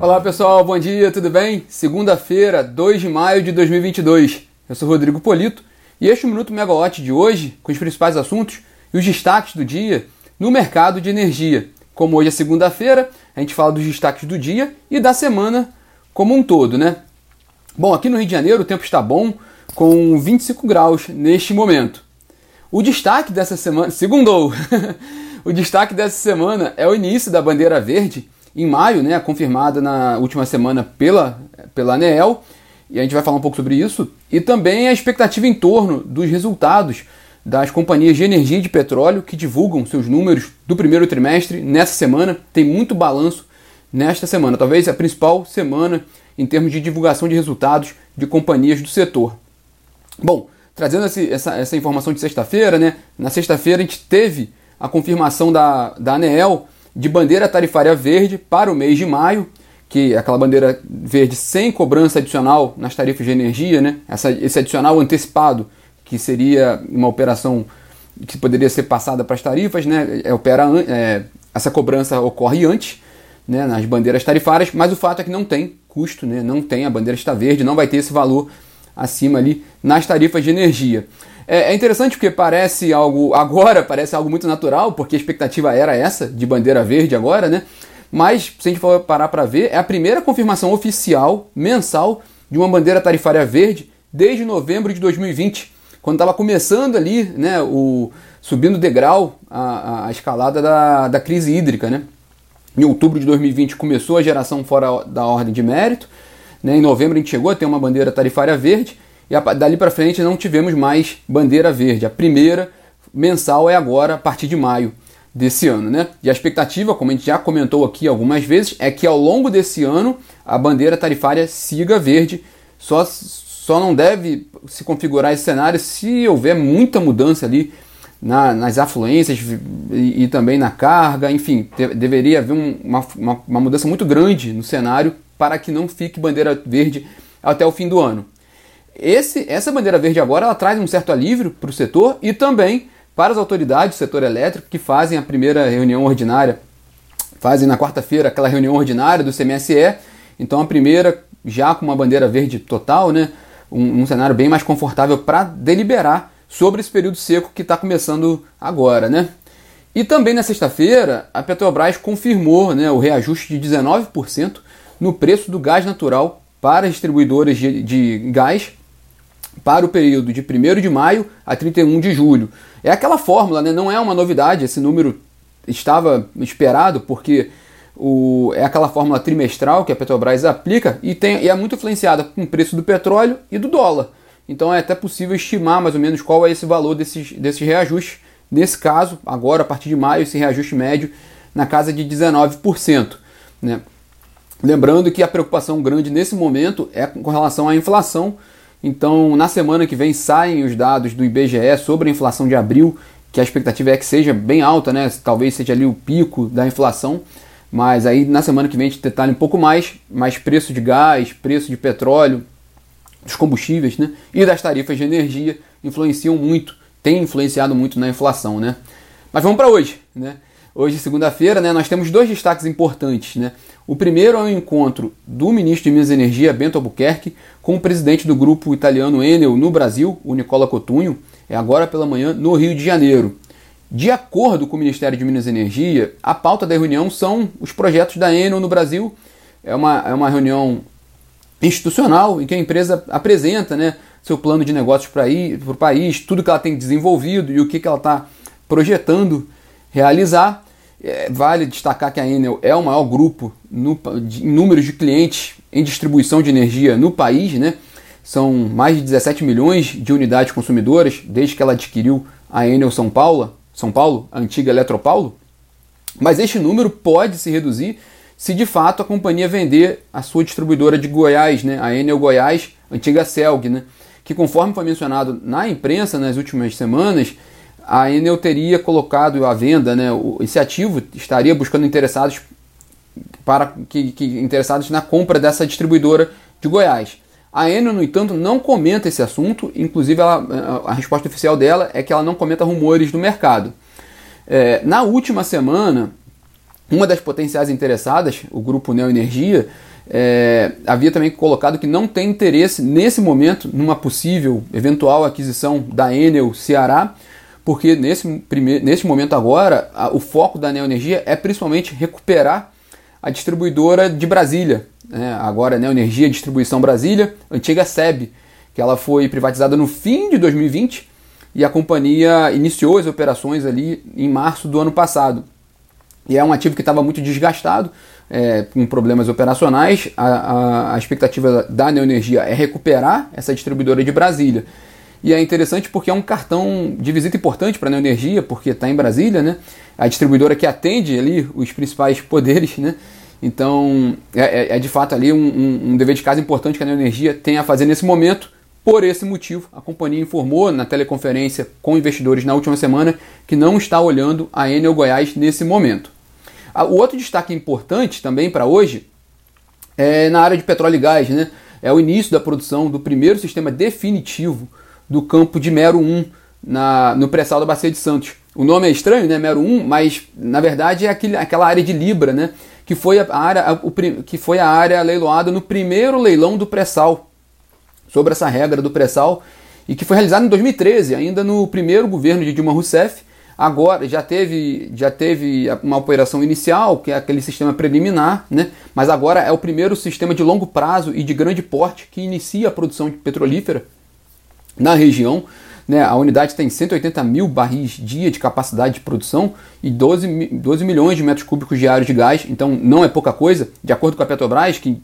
Olá pessoal, bom dia, tudo bem? Segunda-feira, 2 de maio de 2022. Eu sou Rodrigo Polito e este é o Minuto Megawatt de hoje, com os principais assuntos e os destaques do dia no mercado de energia. Como hoje é segunda-feira, a gente fala dos destaques do dia e da semana como um todo, né? Bom, aqui no Rio de Janeiro o tempo está bom, com 25 graus neste momento. O destaque dessa semana, segundou, o destaque dessa semana é o início da bandeira verde em maio, né, confirmada na última semana pela, pela ANEEL, e a gente vai falar um pouco sobre isso, e também a expectativa em torno dos resultados das companhias de energia e de petróleo que divulgam seus números do primeiro trimestre nessa semana. Tem muito balanço nesta semana, talvez a principal semana em termos de divulgação de resultados de companhias do setor. Bom, trazendo essa, essa informação de sexta-feira, né? Na sexta-feira a gente teve a confirmação da, da ANEEL de bandeira tarifária verde para o mês de maio, que é aquela bandeira verde sem cobrança adicional nas tarifas de energia, né? Essa, esse adicional antecipado, que seria uma operação que poderia ser passada para as tarifas, né? É, opera, é, essa cobrança ocorre antes, né? nas bandeiras tarifárias, mas o fato é que não tem custo, né? não tem, a bandeira está verde, não vai ter esse valor acima ali nas tarifas de energia. É, é interessante porque parece algo, agora parece algo muito natural, porque a expectativa era essa, de bandeira verde agora, né? Mas, se a gente for parar para ver, é a primeira confirmação oficial, mensal, de uma bandeira tarifária verde desde novembro de 2020, quando estava começando ali, né, o, subindo degrau a, a escalada da, da crise hídrica, né? Em outubro de 2020 começou a geração fora da ordem de mérito, né? Em novembro a gente chegou a ter uma bandeira tarifária verde e a, dali para frente não tivemos mais bandeira verde. A primeira mensal é agora a partir de maio desse ano, né? E a expectativa, como a gente já comentou aqui algumas vezes, é que ao longo desse ano a bandeira tarifária siga verde. Só, só não deve se configurar esse cenário se houver muita mudança ali na, nas afluências e, e, também na carga, enfim, te, deveria haver um, uma, uma, uma mudança muito grande no cenário para que não fique bandeira verde até o fim do ano. Esse, essa bandeira verde agora ela traz um certo alívio para o setor e também para as autoridades do setor elétrico que fazem a primeira reunião ordinária, fazem na quarta-feira aquela reunião ordinária do CMSE, então a primeira já com uma bandeira verde total, né, um, um cenário bem mais confortável para deliberar sobre esse período seco que está começando agora, né? E também na sexta-feira, a Petrobras confirmou né, o reajuste de 19% no preço do gás natural para as distribuidoras de, de gás para o período de 1 de maio a 31 de julho. É aquela fórmula, né? não é uma novidade, esse número estava esperado porque o, é aquela fórmula trimestral que a Petrobras aplica e, tem, e é muito influenciada com o preço do petróleo e do dólar. Então é até possível estimar mais ou menos qual é esse valor desses, desses reajustes. Nesse caso, agora a partir de maio, esse reajuste médio na casa de 19%. Né? Lembrando que a preocupação grande nesse momento é com relação à inflação. Então, na semana que vem saem os dados do IBGE sobre a inflação de abril, que a expectativa é que seja bem alta, né? Talvez seja ali o pico da inflação. Mas aí na semana que vem a gente detalha um pouco mais, mais preço de gás, preço de petróleo, dos combustíveis, né? E das tarifas de energia influenciam muito, tem influenciado muito na inflação, né? Mas vamos para hoje, né? Hoje, segunda-feira, né, nós temos dois destaques importantes. Né? O primeiro é o encontro do ministro de Minas e Energia, Bento Albuquerque, com o presidente do grupo italiano Enel no Brasil, o Nicola Cotugno, é agora pela manhã no Rio de Janeiro. De acordo com o Ministério de Minas e Energia, a pauta da reunião são os projetos da Enel no Brasil. É uma, é uma reunião institucional em que a empresa apresenta né, seu plano de negócios para o país, tudo que ela tem desenvolvido e o que, que ela está projetando realizar. É, vale destacar que a Enel é o maior grupo no, de, em números de clientes em distribuição de energia no país, né? São mais de 17 milhões de unidades consumidoras desde que ela adquiriu a Enel São Paulo, São Paulo, a antiga Eletropaulo. Mas este número pode se reduzir se de fato a companhia vender a sua distribuidora de Goiás, né? A Enel Goiás, antiga Celg, né? Que conforme foi mencionado na imprensa nas últimas semanas, a Enel teria colocado à venda, né, esse ativo estaria buscando interessados para que, que interessados na compra dessa distribuidora de Goiás. A Enel, no entanto, não comenta esse assunto, inclusive ela, a resposta oficial dela é que ela não comenta rumores do mercado. É, na última semana, uma das potenciais interessadas, o grupo Neoenergia, é, havia também colocado que não tem interesse nesse momento numa possível eventual aquisição da Enel Ceará, porque nesse, primeiro, nesse momento agora a, o foco da Neoenergia é principalmente recuperar a distribuidora de Brasília, né? agora Neoenergia Distribuição Brasília, antiga SEB, que ela foi privatizada no fim de 2020 e a companhia iniciou as operações ali em março do ano passado. E é um ativo que estava muito desgastado, é, com problemas operacionais. A, a, a expectativa da Neoenergia é recuperar essa distribuidora de Brasília. E é interessante porque é um cartão de visita importante para a Neoenergia, porque está em Brasília, né? A distribuidora que atende ali os principais poderes, né? Então é, é, é de fato ali um, um, um, dever de casa importante que a Neoenergia tem a fazer nesse momento. Por esse motivo, a companhia informou na teleconferência com investidores na última semana que não está olhando a Enel Goiás nesse momento. O outro destaque importante também para hoje é na área de petróleo e gás, né? É o início da produção do primeiro sistema definitivo do campo de Mero 1 na, no pré-sal da Bacia de Santos. O nome é estranho, né? Mero 1, mas na verdade é aquele, aquela área de Libra, né? Que foi a área, a, o, que foi a área leiloada no primeiro leilão do pré-sal, sobre essa regra do pré-sal, e que foi realizado em 2013, ainda no primeiro governo de Dilma Rousseff, Agora já teve, já teve uma operação inicial, que é aquele sistema preliminar, né? mas agora é o primeiro sistema de longo prazo e de grande porte que inicia a produção petrolífera na região. Né? A unidade tem 180 mil barris dia de capacidade de produção e 12, 12 milhões de metros cúbicos diários de gás, então não é pouca coisa. De acordo com a Petrobras, que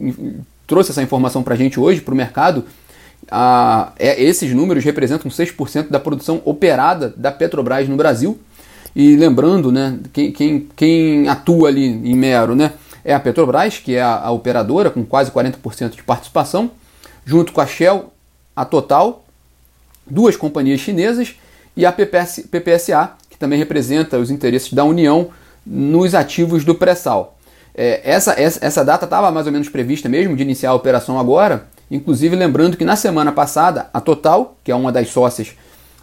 trouxe essa informação para a gente hoje, para o mercado, a, é, esses números representam 6% da produção operada da Petrobras no Brasil. E lembrando, né, quem, quem, quem atua ali em Mero né, é a Petrobras, que é a, a operadora, com quase 40% de participação, junto com a Shell, a Total, duas companhias chinesas e a PPS, PPSA, que também representa os interesses da União nos ativos do pré-sal. É, essa, essa, essa data estava mais ou menos prevista mesmo de iniciar a operação agora, inclusive lembrando que na semana passada a Total, que é uma das sócias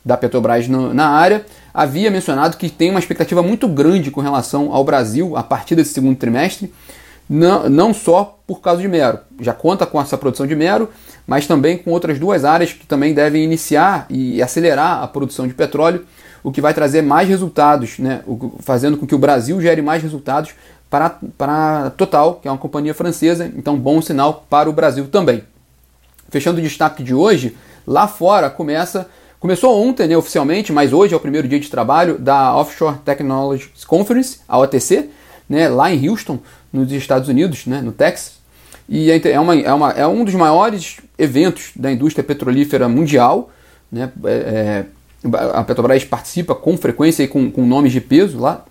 da Petrobras no, na área, havia mencionado que tem uma expectativa muito grande com relação ao Brasil a partir desse segundo trimestre, não, não só por causa de mero, já conta com essa produção de mero, mas também com outras duas áreas que também devem iniciar e acelerar a produção de petróleo, o que vai trazer mais resultados, né, fazendo com que o Brasil gere mais resultados para, para a Total, que é uma companhia francesa, então bom sinal para o Brasil também. Fechando o destaque de hoje, lá fora começa Começou ontem, né, oficialmente, mas hoje é o primeiro dia de trabalho da Offshore Technology Conference, a OTC, né, lá em Houston, nos Estados Unidos, né, no Texas. E é, é, uma, é, uma, é um dos maiores eventos da indústria petrolífera mundial. Né, é, é a Petrobras participa com frequência e com, com nomes de peso lá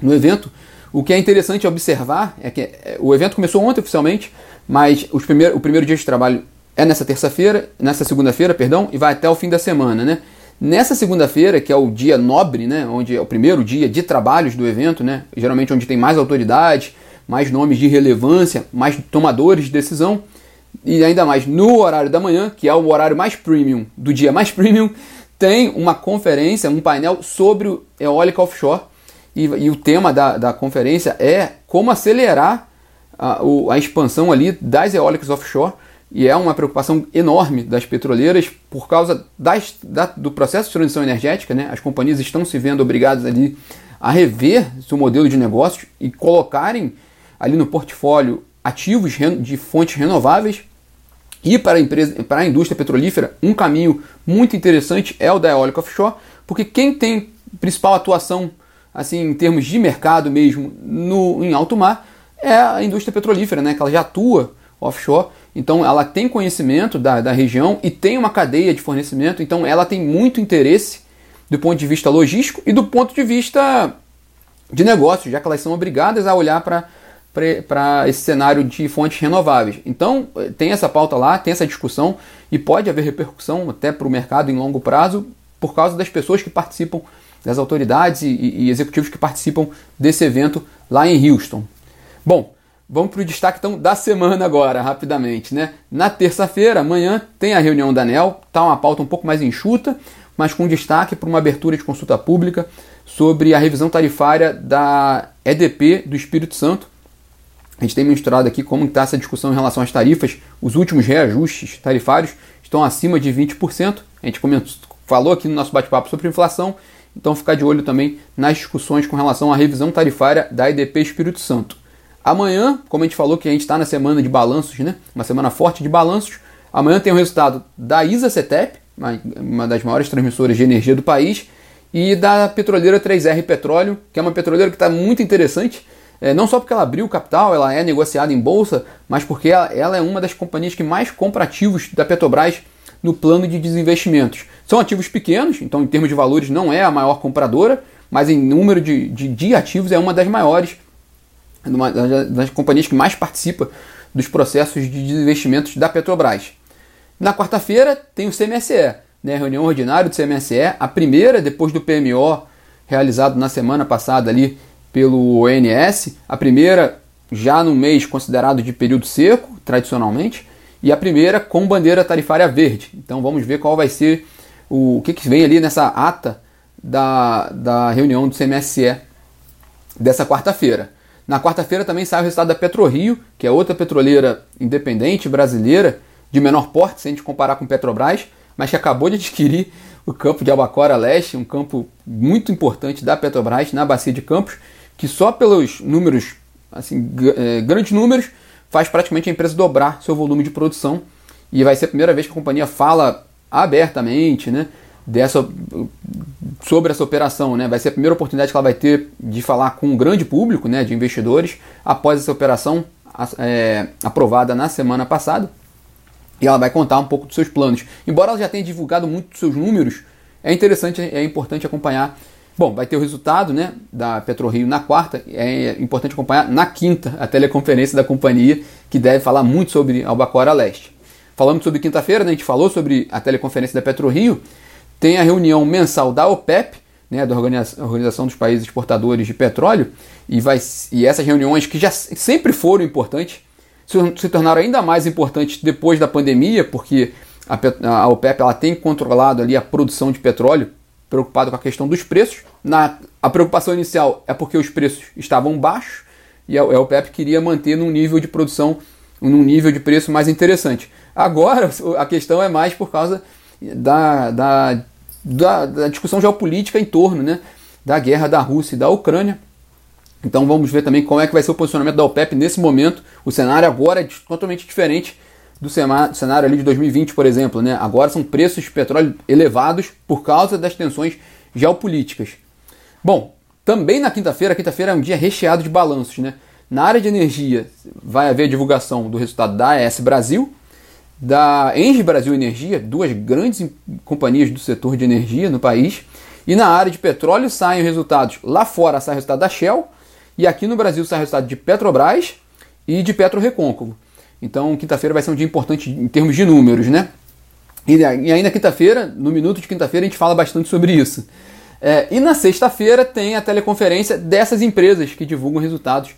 no evento. O que é interessante observar é que é, o evento começou ontem oficialmente, mas os o primeiro dia de trabalho é nessa terça-feira, nessa segunda-feira, perdão, e vai até o fim da semana, né? Nessa segunda-feira, que é o dia nobre, né, onde é o primeiro dia de trabalhos do evento, né, geralmente onde tem mais autoridade, mais nomes de relevância, mais tomadores de decisão, e ainda mais no horário da manhã, que é o horário mais premium do dia mais premium, tem uma conferência, um painel sobre eólica offshore, e, e o tema da, da conferência é como acelerar a, a expansão ali das eólicas offshore, e é uma preocupação enorme das petroleiras por causa das, da, do processo de transição energética. Né? As companhias estão se vendo obrigadas ali a rever seu modelo de negócio e colocarem ali no portfólio ativos de fontes renováveis. E para a, empresa, para a indústria petrolífera, um caminho muito interessante é o da eólica offshore, porque quem tem principal atuação assim em termos de mercado mesmo no, em alto mar é a indústria petrolífera, né? que ela já atua offshore então ela tem conhecimento da, da região e tem uma cadeia de fornecimento, então ela tem muito interesse do ponto de vista logístico e do ponto de vista de negócio, já que elas são obrigadas a olhar para esse cenário de fontes renováveis. Então tem essa pauta lá, tem essa discussão e pode haver repercussão até para o mercado em longo prazo por causa das pessoas que participam, das autoridades e, e executivos que participam desse evento lá em Houston. Bom, Vamos para o destaque então da semana agora, rapidamente, né? Na terça-feira, amanhã, tem a reunião da ANEL, tá uma pauta um pouco mais enxuta, mas com destaque para uma abertura de consulta pública sobre a revisão tarifária da EDP do Espírito Santo. A gente tem mostrado aqui como está essa discussão em relação às tarifas. Os últimos reajustes tarifários estão acima de 20%. A gente falou aqui no nosso bate-papo sobre inflação, então ficar de olho também nas discussões com relação à revisão tarifária da IDP Espírito Santo. Amanhã, como a gente falou que a gente está na semana de balanços, né? Uma semana forte de balanços. Amanhã tem o resultado da ISA CETEP, uma das maiores transmissoras de energia do país, e da petroleira 3R Petróleo, que é uma petroleira que está muito interessante, é, não só porque ela abriu capital, ela é negociada em bolsa, mas porque ela, ela é uma das companhias que mais compra ativos da Petrobras no plano de desinvestimentos. São ativos pequenos, então em termos de valores não é a maior compradora, mas em número de, de, de ativos é uma das maiores, uma das companhias que mais participa dos processos de desinvestimentos da Petrobras. Na quarta-feira tem o CMSE, né, reunião ordinária do CMSE, a primeira depois do PMO realizado na semana passada ali pelo ONS, a primeira já no mês considerado de período seco, tradicionalmente, e a primeira com bandeira tarifária verde. Então vamos ver qual vai ser o, o que, que vem ali nessa ata da, da reunião do CMSE dessa quarta-feira. Na quarta-feira também sai o resultado da PetroRio, que é outra petroleira independente brasileira, de menor porte, se a gente comparar com Petrobras, mas que acabou de adquirir o campo de Albacora Leste, um campo muito importante da Petrobras na bacia de Campos, que só pelos números, assim, é, grandes números, faz praticamente a empresa dobrar seu volume de produção. E vai ser a primeira vez que a companhia fala abertamente, né, dessa, sobre essa operação. Né? Vai ser a primeira oportunidade que ela vai ter de falar com um grande público né, de investidores após essa operação é, aprovada na semana passada e ela vai contar um pouco dos seus planos. Embora ela já tenha divulgado muito dos seus números, é interessante, é importante acompanhar. Bom, vai ter o resultado né, da PetroRio na quarta, é importante acompanhar na quinta a teleconferência da companhia, que deve falar muito sobre Albacora Leste. Falando sobre quinta-feira, né, a gente falou sobre a teleconferência da PetroRio, tem a reunião mensal da OPEP, né, da Organização dos Países Exportadores de Petróleo, e, vai, e essas reuniões que já sempre foram importantes, se tornaram ainda mais importantes depois da pandemia, porque a, OPEP ela tem controlado ali a produção de petróleo, preocupado com a questão dos preços. Na, a preocupação inicial é porque os preços estavam baixos e a, a OPEP queria manter num nível de produção, num nível de preço mais interessante. Agora a questão é mais por causa da, da, da, da discussão geopolítica em torno né, da guerra da Rússia e da Ucrânia então vamos ver também como é que vai ser o posicionamento da OPEP nesse momento. O cenário agora é totalmente diferente do cenário ali de 2020, por exemplo. Né? Agora são preços de petróleo elevados por causa das tensões geopolíticas. Bom, também na quinta-feira, quinta-feira é um dia recheado de balanços. Né? Na área de energia vai haver divulgação do resultado da AES Brasil, da Engie Brasil Energia, duas grandes companhias do setor de energia no país. E na área de petróleo saem resultados. Lá fora sai o resultado da Shell, e aqui no Brasil sai resultado de Petrobras e de Petro Recôncavo. Então, quinta-feira vai ser um dia importante em termos de números, né? E, ainda quinta-feira, no minuto de quinta-feira, a gente fala bastante sobre isso. É, e na sexta-feira tem a teleconferência dessas empresas que divulgam resultados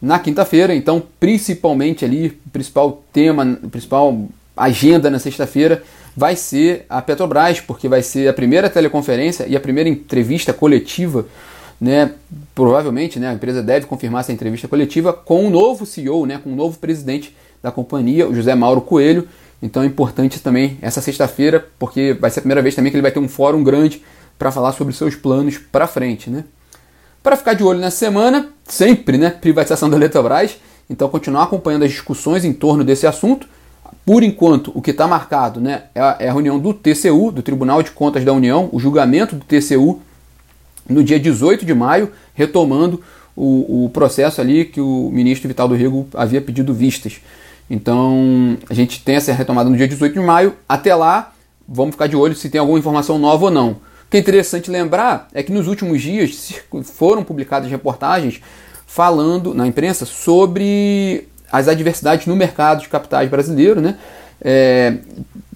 na quinta-feira. Então, principalmente ali, o principal tema, a principal agenda na sexta-feira vai ser a Petrobras, porque vai ser a primeira teleconferência e a primeira entrevista coletiva né, provavelmente né, a empresa deve confirmar essa entrevista coletiva com o um novo CEO, né, com o um novo presidente da companhia, o José Mauro Coelho. Então é importante também essa sexta-feira, porque vai ser a primeira vez também que ele vai ter um fórum grande para falar sobre seus planos para frente. Né? Para ficar de olho nessa semana, sempre né, privatização da Eletrobras, então continuar acompanhando as discussões em torno desse assunto. Por enquanto, o que está marcado né, é a é reunião do TCU, do Tribunal de Contas da União, o julgamento do TCU no dia 18 de maio, retomando o, o processo ali que o ministro Vital do Rego havia pedido vistas. Então, a gente tem essa retomada no dia 18 de maio. Até lá, vamos ficar de olho se tem alguma informação nova ou não. O que é interessante lembrar é que nos últimos dias foram publicadas reportagens falando na imprensa sobre as adversidades no mercado de capitais brasileiro, né? É,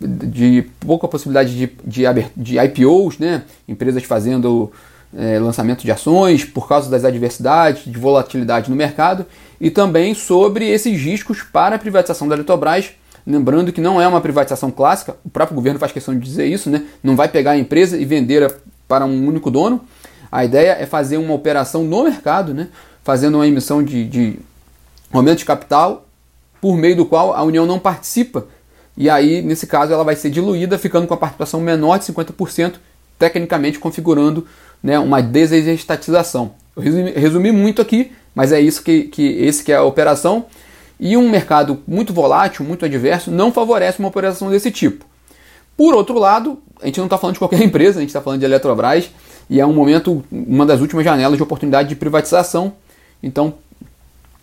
de pouca possibilidade de, de, de IPOs, né? empresas fazendo é, lançamento de ações, por causa das adversidades, de volatilidade no mercado, e também sobre esses riscos para a privatização da Eletrobras. Lembrando que não é uma privatização clássica, o próprio governo faz questão de dizer isso, né? não vai pegar a empresa e vender para um único dono. A ideia é fazer uma operação no mercado, né? fazendo uma emissão de, de, aumento de capital por meio do qual a União não participa. E aí, nesse caso, ela vai ser diluída, ficando com a participação menor de 50%, tecnicamente configurando né, uma desestatização. Eu resumi, resumi, muito aqui, mas é isso que, que esse que é a operação. E um mercado muito volátil, muito adverso, não favorece uma operação desse tipo. Por outro lado, a gente não está falando de qualquer empresa, a gente está falando de Eletrobras, e é um momento, uma das últimas janelas de oportunidade de privatização. Então,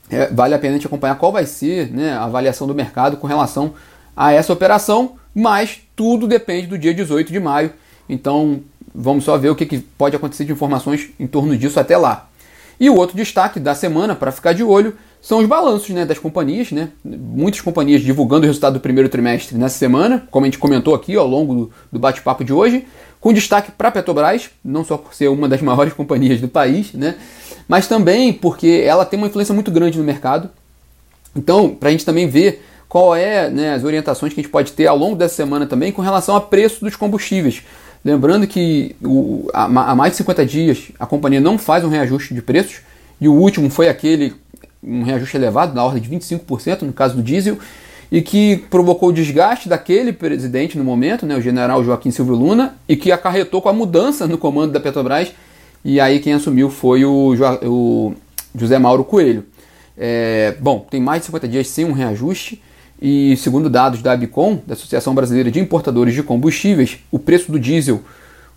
é, vale a pena a gente acompanhar qual vai ser né, a avaliação do mercado com relação a essa operação, mas tudo depende do dia 18 de maio. Então, vamos só ver o que, que pode acontecer de informações em torno disso até lá. E o outro destaque da semana, para ficar de olho, são os balanços né, das companhias. Né? Muitas companhias divulgando o resultado do primeiro trimestre nessa semana, como a gente comentou aqui ao longo do, do bate-papo de hoje, com destaque para a Petrobras, não só por ser uma das maiores companhias do país, né? mas também porque ela tem uma influência muito grande no mercado. Então, para a gente também ver qual é né, as orientações que a gente pode ter ao longo dessa semana também com relação a preço dos combustíveis. Lembrando que o, há mais de 50 dias a companhia não faz um reajuste de preços, e o último foi aquele, um reajuste elevado, na ordem de 25% no caso do diesel, e que provocou o desgaste daquele presidente no momento, né, o general Joaquim Silvio Luna, e que acarretou com a mudança no comando da Petrobras, e aí quem assumiu foi o, o José Mauro Coelho. É, bom, tem mais de 50 dias sem um reajuste, e segundo dados da Abicom, da Associação Brasileira de Importadores de Combustíveis, o preço do diesel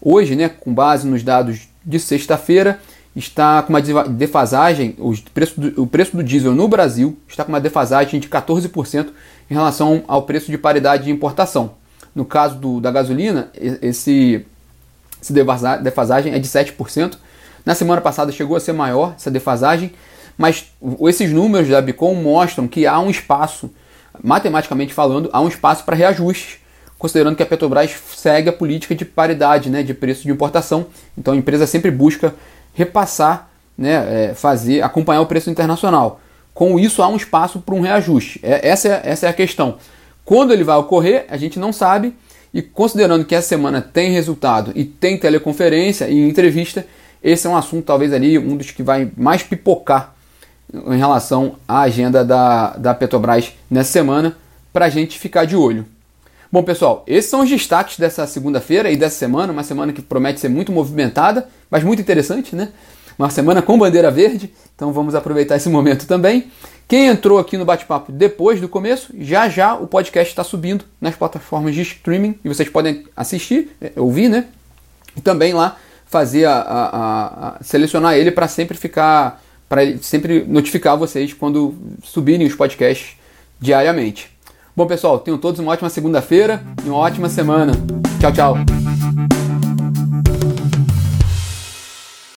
hoje, né, com base nos dados de sexta-feira, está com uma defasagem, o preço, do, o preço do diesel no Brasil está com uma defasagem de 14% em relação ao preço de paridade de importação. No caso do, da gasolina, esse, essa defasagem é de 7%. Na semana passada chegou a ser maior essa defasagem, mas esses números da Abicom mostram que há um espaço matematicamente falando, há um espaço para reajuste, considerando que a Petrobras segue a política de paridade né, de preço de importação. Então a empresa sempre busca repassar, né, é, fazer, acompanhar o preço internacional. Com isso há um espaço para um reajuste. É, essa, é, essa é a questão. Quando ele vai ocorrer, a gente não sabe. E considerando que essa semana tem resultado e tem teleconferência e entrevista, esse é um assunto talvez ali um dos que vai mais pipocar em relação à agenda da, da Petrobras nessa semana, para a gente ficar de olho. Bom, pessoal, esses são os destaques dessa segunda-feira e dessa semana, uma semana que promete ser muito movimentada, mas muito interessante, né? Uma semana com bandeira verde, então vamos aproveitar esse momento também. Quem entrou aqui no bate-papo depois do começo, já já o podcast está subindo nas plataformas de streaming e vocês podem assistir, é, ouvir, né? E também lá fazer a, a, a selecionar ele para sempre ficar para sempre notificar vocês quando subirem os podcasts diariamente. Bom, pessoal, tenham todos uma ótima segunda-feira e uma ótima semana. Tchau, tchau.